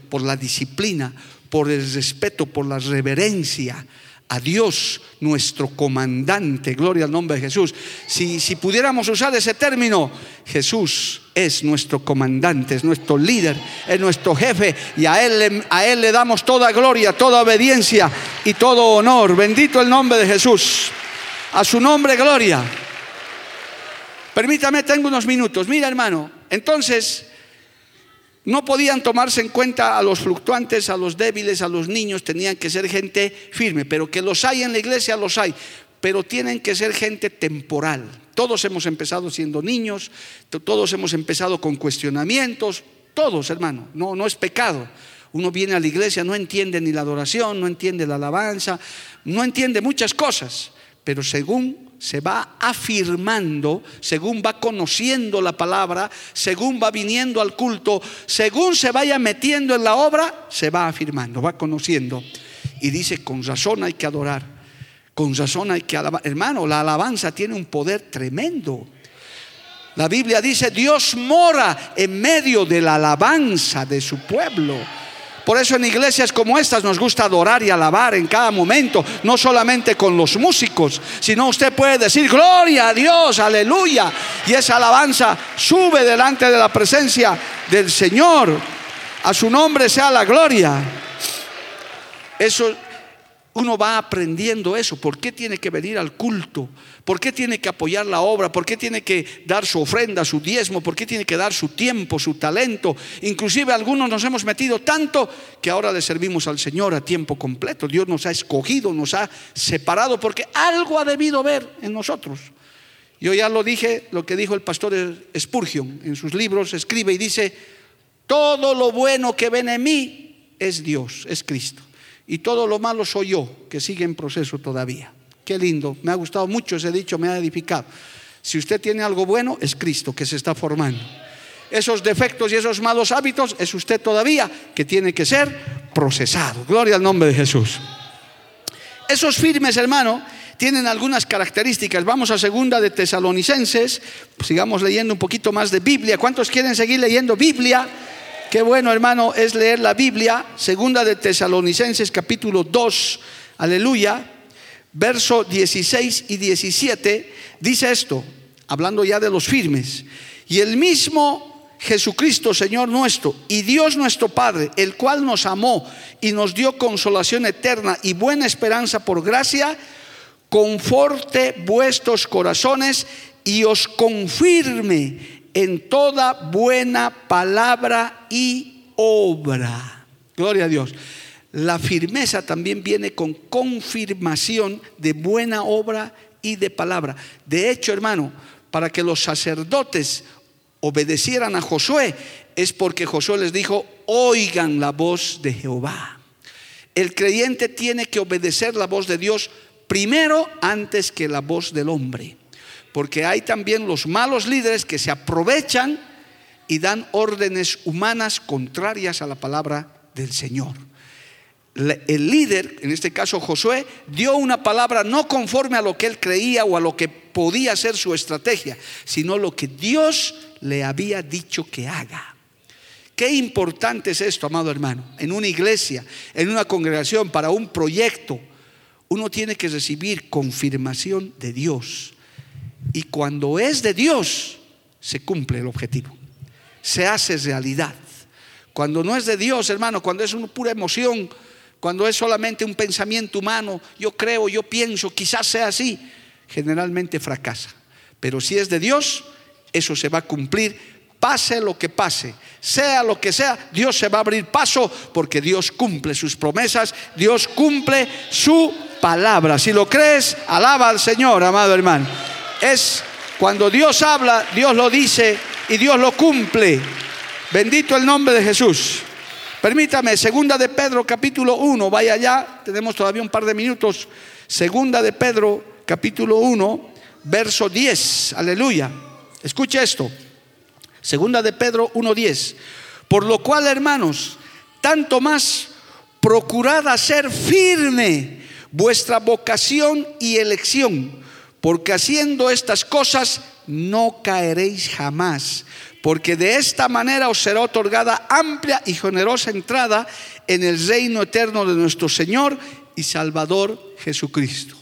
por la disciplina, por el respeto, por la reverencia a Dios, nuestro comandante, gloria al nombre de Jesús. Si, si pudiéramos usar ese término, Jesús es nuestro comandante, es nuestro líder, es nuestro jefe y a él, a él le damos toda gloria, toda obediencia y todo honor. Bendito el nombre de Jesús. A su nombre, gloria. Permítame, tengo unos minutos. Mira, hermano, entonces no podían tomarse en cuenta a los fluctuantes, a los débiles, a los niños, tenían que ser gente firme, pero que los hay en la iglesia, los hay, pero tienen que ser gente temporal. Todos hemos empezado siendo niños, todos hemos empezado con cuestionamientos, todos, hermano, no, no es pecado. Uno viene a la iglesia, no entiende ni la adoración, no entiende la alabanza, no entiende muchas cosas, pero según se va afirmando, según va conociendo la palabra, según va viniendo al culto, según se vaya metiendo en la obra, se va afirmando, va conociendo. Y dice, con razón hay que adorar, con razón hay que alabar. Hermano, la alabanza tiene un poder tremendo. La Biblia dice, Dios mora en medio de la alabanza de su pueblo. Por eso en iglesias como estas nos gusta adorar y alabar en cada momento, no solamente con los músicos, sino usted puede decir gloria a Dios, aleluya. Y esa alabanza sube delante de la presencia del Señor. A su nombre sea la gloria. Eso uno va aprendiendo eso. ¿Por qué tiene que venir al culto? ¿Por qué tiene que apoyar la obra? ¿Por qué tiene que dar su ofrenda, su diezmo? ¿Por qué tiene que dar su tiempo, su talento? Inclusive algunos nos hemos metido tanto que ahora le servimos al Señor a tiempo completo. Dios nos ha escogido, nos ha separado porque algo ha debido ver en nosotros. Yo ya lo dije, lo que dijo el pastor Spurgeon en sus libros, escribe y dice, todo lo bueno que ven en mí es Dios, es Cristo y todo lo malo soy yo, que sigue en proceso todavía. Qué lindo, me ha gustado mucho ese dicho, me ha edificado. Si usted tiene algo bueno, es Cristo que se está formando. Esos defectos y esos malos hábitos es usted todavía que tiene que ser procesado. Gloria al nombre de Jesús. Esos firmes, hermano, tienen algunas características. Vamos a segunda de Tesalonicenses, sigamos leyendo un poquito más de Biblia. ¿Cuántos quieren seguir leyendo Biblia? Qué bueno, hermano, es leer la Biblia, segunda de Tesalonicenses capítulo 2, aleluya, verso 16 y 17, dice esto, hablando ya de los firmes, y el mismo Jesucristo, Señor nuestro, y Dios nuestro Padre, el cual nos amó y nos dio consolación eterna y buena esperanza por gracia, conforte vuestros corazones y os confirme en toda buena palabra y obra. Gloria a Dios. La firmeza también viene con confirmación de buena obra y de palabra. De hecho, hermano, para que los sacerdotes obedecieran a Josué, es porque Josué les dijo, oigan la voz de Jehová. El creyente tiene que obedecer la voz de Dios primero antes que la voz del hombre porque hay también los malos líderes que se aprovechan y dan órdenes humanas contrarias a la palabra del Señor. El líder, en este caso Josué, dio una palabra no conforme a lo que él creía o a lo que podía ser su estrategia, sino lo que Dios le había dicho que haga. Qué importante es esto, amado hermano. En una iglesia, en una congregación, para un proyecto, uno tiene que recibir confirmación de Dios. Y cuando es de Dios, se cumple el objetivo. Se hace realidad. Cuando no es de Dios, hermano, cuando es una pura emoción, cuando es solamente un pensamiento humano, yo creo, yo pienso, quizás sea así, generalmente fracasa. Pero si es de Dios, eso se va a cumplir, pase lo que pase, sea lo que sea, Dios se va a abrir paso porque Dios cumple sus promesas, Dios cumple su palabra. Si lo crees, alaba al Señor, amado hermano es cuando Dios habla, Dios lo dice y Dios lo cumple. Bendito el nombre de Jesús. Permítame, segunda de Pedro capítulo 1, vaya allá, tenemos todavía un par de minutos. Segunda de Pedro capítulo 1, verso 10, aleluya. Escuche esto. Segunda de Pedro 1, 10. Por lo cual, hermanos, tanto más procurad hacer firme vuestra vocación y elección, porque haciendo estas cosas no caeréis jamás, porque de esta manera os será otorgada amplia y generosa entrada en el reino eterno de nuestro Señor y Salvador Jesucristo.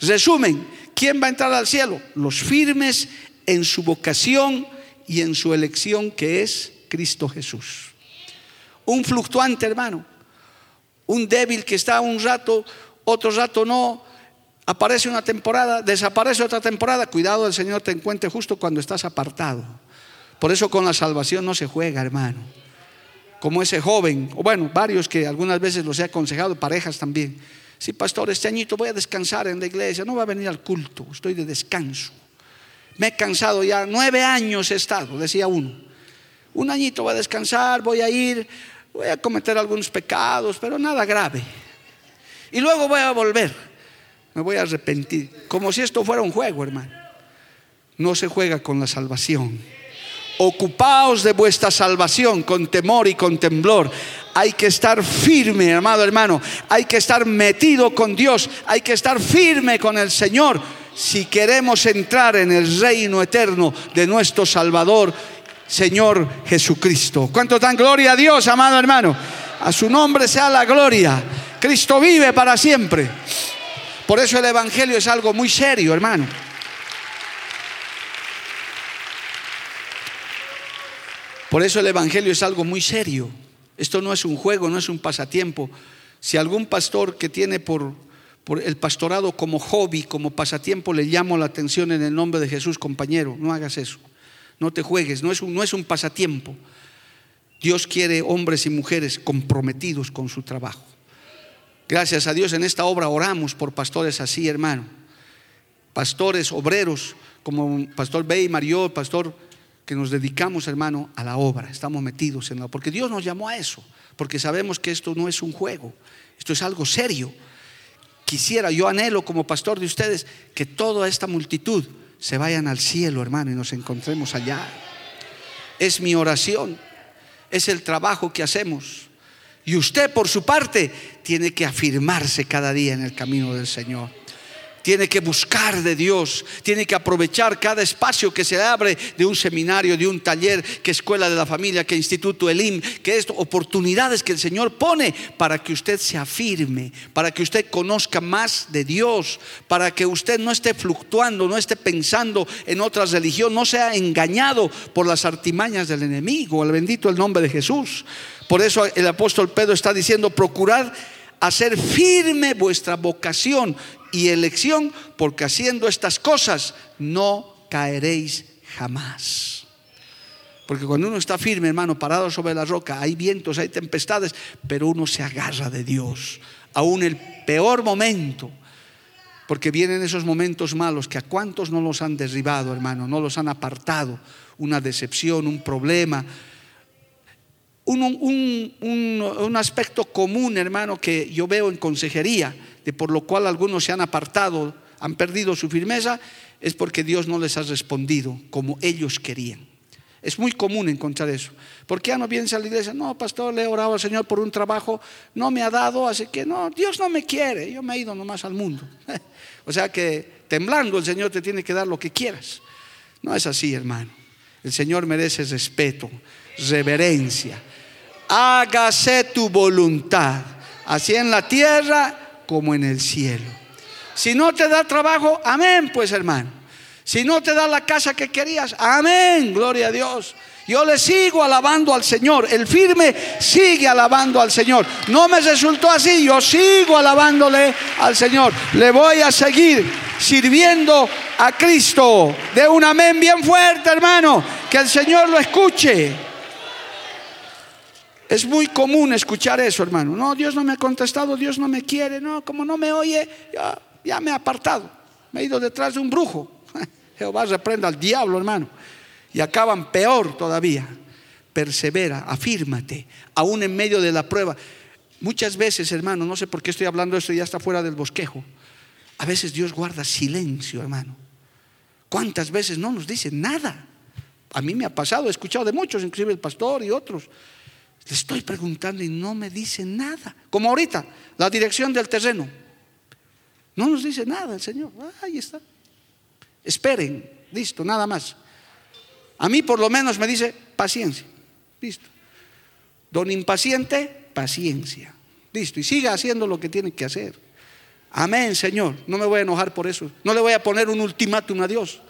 Resumen, ¿quién va a entrar al cielo? Los firmes en su vocación y en su elección que es Cristo Jesús. Un fluctuante, hermano, un débil que está un rato, otro rato no, aparece una temporada, desaparece otra temporada, cuidado, el Señor te encuentre justo cuando estás apartado. Por eso con la salvación no se juega, hermano. Como ese joven, o bueno, varios que algunas veces los he aconsejado, parejas también. Sí, pastor, este añito voy a descansar en la iglesia, no va a venir al culto, estoy de descanso. Me he cansado ya, nueve años he estado, decía uno. Un añito voy a descansar, voy a ir, voy a cometer algunos pecados, pero nada grave. Y luego voy a volver, me voy a arrepentir, como si esto fuera un juego, hermano. No se juega con la salvación. Ocupaos de vuestra salvación con temor y con temblor. Hay que estar firme, amado hermano. Hay que estar metido con Dios. Hay que estar firme con el Señor si queremos entrar en el reino eterno de nuestro Salvador, Señor Jesucristo. ¿Cuánto dan gloria a Dios, amado hermano? A su nombre sea la gloria. Cristo vive para siempre. Por eso el Evangelio es algo muy serio, hermano. Por eso el Evangelio es algo muy serio. Esto no es un juego, no es un pasatiempo. Si algún pastor que tiene por, por, el pastorado como hobby, como pasatiempo, le llamo la atención en el nombre de Jesús, compañero, no hagas eso. No te juegues, no es un, no es un pasatiempo. Dios quiere hombres y mujeres comprometidos con su trabajo. Gracias a Dios en esta obra oramos por pastores así, hermano. Pastores, obreros, como Pastor Bey, Mario, Pastor que nos dedicamos, hermano, a la obra, estamos metidos en la porque Dios nos llamó a eso, porque sabemos que esto no es un juego, esto es algo serio. Quisiera, yo anhelo como pastor de ustedes que toda esta multitud se vayan al cielo, hermano, y nos encontremos allá. Es mi oración, es el trabajo que hacemos. Y usted, por su parte, tiene que afirmarse cada día en el camino del Señor tiene que buscar de Dios, tiene que aprovechar cada espacio que se abre de un seminario, de un taller, que escuela de la familia, que instituto Elim, que esto, oportunidades que el Señor pone para que usted se afirme, para que usted conozca más de Dios, para que usted no esté fluctuando, no esté pensando en otras religiones, no sea engañado por las artimañas del enemigo. El bendito el nombre de Jesús. Por eso el apóstol Pedro está diciendo, procurad hacer firme vuestra vocación y elección, porque haciendo estas cosas no caeréis jamás. Porque cuando uno está firme, hermano, parado sobre la roca, hay vientos, hay tempestades, pero uno se agarra de Dios, aún el peor momento. Porque vienen esos momentos malos que a cuántos no los han derribado, hermano, no los han apartado. Una decepción, un problema, un, aspecto común, hermano, que yo veo en consejería, por lo cual algunos se han apartado, han perdido su firmeza, es porque Dios no les ha respondido como ellos querían. Es muy común encontrar eso. ¿Por qué ya no vienes a la iglesia? No, pastor, le he orado al Señor por un trabajo, no me ha dado, así que no, Dios no me quiere, yo me he ido nomás al mundo. [LAUGHS] o sea que temblando el Señor te tiene que dar lo que quieras. No es así, hermano. El Señor merece respeto, reverencia hágase tu voluntad, así en la tierra como en el cielo. Si no te da trabajo, amén, pues hermano. Si no te da la casa que querías, amén, gloria a Dios. Yo le sigo alabando al Señor. El firme sigue alabando al Señor. No me resultó así. Yo sigo alabándole al Señor. Le voy a seguir sirviendo a Cristo. De un amén bien fuerte, hermano. Que el Señor lo escuche. Es muy común escuchar eso, hermano. No, Dios no me ha contestado, Dios no me quiere, no, como no me oye, ya, me ha apartado. Me he ido detrás de un brujo. [LAUGHS] Jehová reprenda al diablo, hermano. Y acaban peor todavía. Persevera, afírmate, aún en medio de la prueba. Muchas veces, hermano, no sé por qué estoy hablando esto, ya está fuera del bosquejo. A veces Dios guarda silencio, hermano. ¿Cuántas veces no nos dice nada? A mí me ha pasado, he escuchado de muchos, inclusive el pastor y otros le estoy preguntando y no me dice nada. Como ahorita, la dirección del terreno. No nos dice nada el Señor. Ahí está. Esperen, listo, nada más. A mí por lo menos me dice paciencia. Listo. Don impaciente, paciencia. Listo. Y siga haciendo lo que tiene que hacer. Amén, Señor. No me voy a enojar por eso. No le voy a poner un ultimátum a Dios.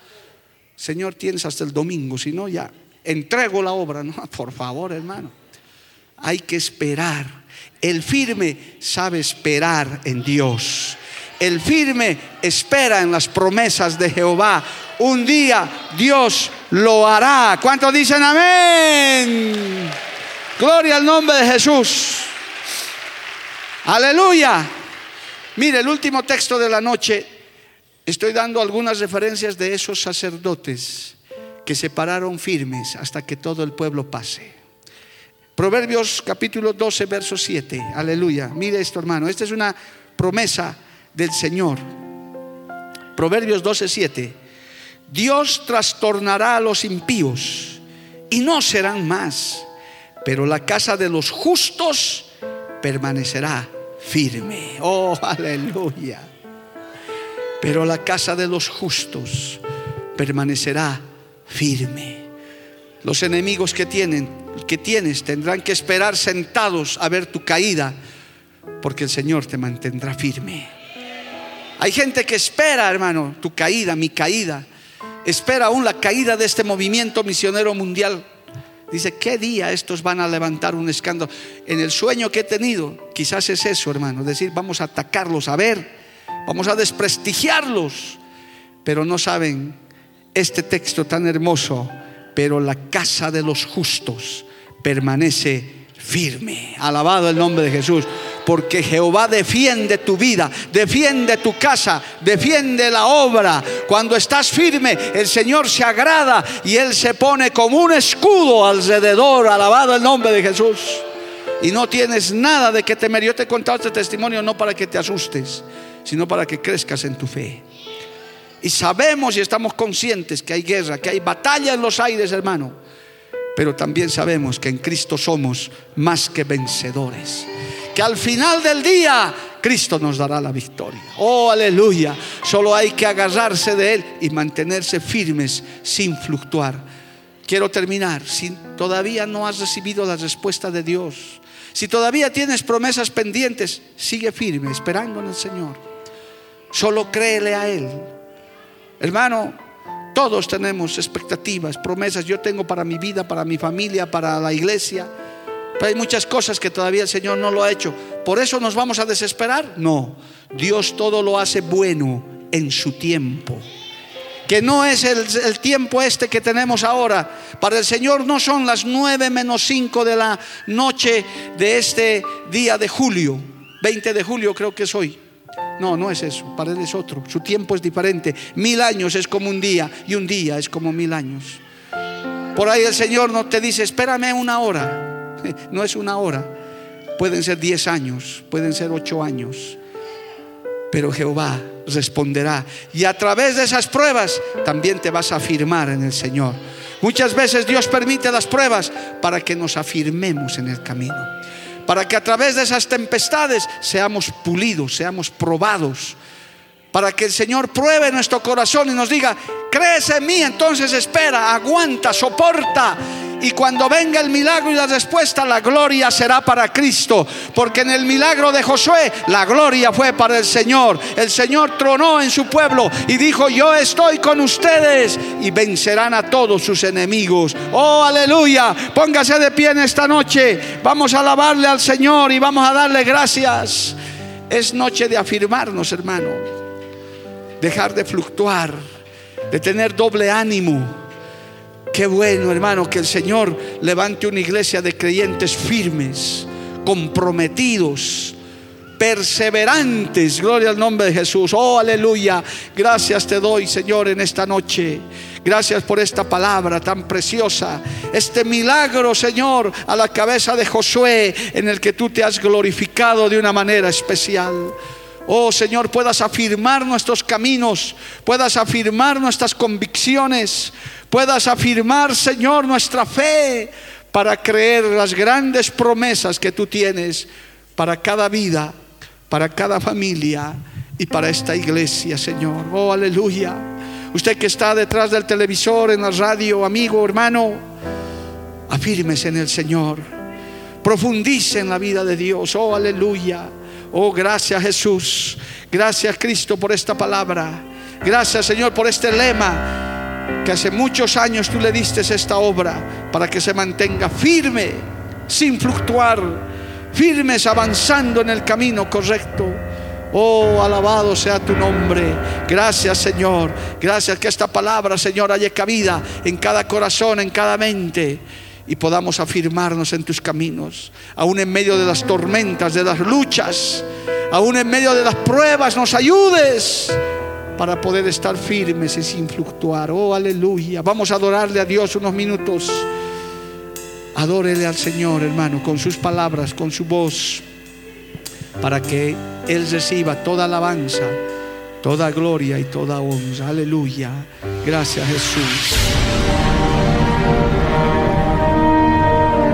Señor, tienes hasta el domingo, si no ya entrego la obra. No, [LAUGHS] por favor, hermano. Hay que esperar. El firme sabe esperar en Dios. El firme espera en las promesas de Jehová. Un día Dios lo hará. ¿Cuántos dicen amén? Gloria al nombre de Jesús. Aleluya. Mire, el último texto de la noche, estoy dando algunas referencias de esos sacerdotes que se pararon firmes hasta que todo el pueblo pase. Proverbios capítulo 12, verso 7. Aleluya. Mire esto, hermano. Esta es una promesa del Señor. Proverbios 12, 7. Dios trastornará a los impíos y no serán más, pero la casa de los justos permanecerá firme. Oh, [LAUGHS] aleluya. Pero la casa de los justos permanecerá firme. Los enemigos que tienen, que tienes, tendrán que esperar sentados a ver tu caída, porque el Señor te mantendrá firme. Hay gente que espera, hermano, tu caída, mi caída. Espera aún la caída de este movimiento misionero mundial. Dice, ¿qué día estos van a levantar un escándalo? En el sueño que he tenido, quizás es eso, hermano. Decir, vamos a atacarlos, a ver, vamos a desprestigiarlos. Pero no saben este texto tan hermoso. Pero la casa de los justos permanece firme. Alabado el nombre de Jesús porque Jehová defiende tu vida, defiende tu casa, defiende la obra. Cuando estás firme, el Señor se agrada y Él se pone como un escudo alrededor, alabado el nombre de Jesús. Y no tienes nada de que temer. Yo te he contado este testimonio no para que te asustes, sino para que crezcas en tu fe. Y sabemos y estamos conscientes que hay guerra, que hay batalla en los aires, hermano. Pero también sabemos que en Cristo somos más que vencedores que al final del día Cristo nos dará la victoria. Oh, aleluya. Solo hay que agarrarse de Él y mantenerse firmes sin fluctuar. Quiero terminar. Si todavía no has recibido la respuesta de Dios, si todavía tienes promesas pendientes, sigue firme, esperando en el Señor. Solo créele a Él. Hermano, todos tenemos expectativas, promesas. Yo tengo para mi vida, para mi familia, para la iglesia. Pero hay muchas cosas que todavía el Señor no lo ha hecho. ¿Por eso nos vamos a desesperar? No. Dios todo lo hace bueno en su tiempo. Que no es el, tiempo este que tenemos ahora. Para el Señor no son las nueve menos cinco de la noche de este día de julio. 20 de julio creo que es hoy. No, no es eso. Para Él es otro. Su tiempo es diferente. Mil años es como un día y un día es como mil años. Por ahí el Señor no te dice, espérame una hora. [LAUGHS] No es una hora, pueden ser diez años, pueden ser ocho años. Pero Jehová responderá. Y a través de esas pruebas también te vas a afirmar en el Señor. Muchas veces Dios permite las pruebas para que nos afirmemos en el camino. Para que a través de esas tempestades seamos pulidos, seamos probados. Para que el Señor pruebe nuestro corazón y nos diga, crees en mí, entonces espera, aguanta, soporta y cuando venga el milagro y la respuesta, la gloria será para Cristo. Porque en el milagro de Josué, la gloria fue para el Señor. El Señor tronó en su pueblo y dijo, yo estoy con ustedes y vencerán a todos sus enemigos. Oh, aleluya. Póngase de pie en esta noche. Vamos a alabarle al Señor y vamos a darle gracias. Es noche de afirmarnos, hermano. Dejar de fluctuar, de tener doble ánimo Qué bueno, hermano, que el Señor levante una iglesia de creyentes firmes, comprometidos, perseverantes. Gloria al nombre de Jesús. Oh, aleluya. Gracias te doy, Señor, en esta noche. Gracias por esta palabra tan preciosa. Este milagro, Señor, a la cabeza de Josué, en el que tú te has glorificado de una manera especial. Oh Señor, puedas afirmar nuestros caminos, puedas afirmar nuestras convicciones, puedas afirmar, Señor, nuestra fe para creer las grandes promesas que tú tienes para cada vida, para cada familia y para esta iglesia, Señor. Oh, aleluya. Usted que está detrás del televisor, en la radio, amigo, hermano, afírmese en el Señor. Profundice en la vida de Dios. Oh, aleluya. Oh, gracias Jesús. Gracias Cristo por esta palabra. Gracias Señor por este lema que hace muchos años tú le diste esta obra para que se mantenga firme, sin fluctuar, firmes avanzando en el camino correcto. Oh, alabado sea tu nombre. Gracias, Señor. Gracias que esta palabra, Señor, haya cabida en cada corazón, en cada mente y podamos afirmarnos en tus caminos, aún en medio de las tormentas, de las luchas, aún en medio de las pruebas, nos ayudes para poder estar firmes y sin fluctuar. Oh, aleluya. Vamos a adorarle a Dios unos minutos. Adórele al Señor, hermano, con sus palabras, con su voz, para que Él reciba toda alabanza, toda gloria y toda honra. Aleluya. Gracias, Jesús.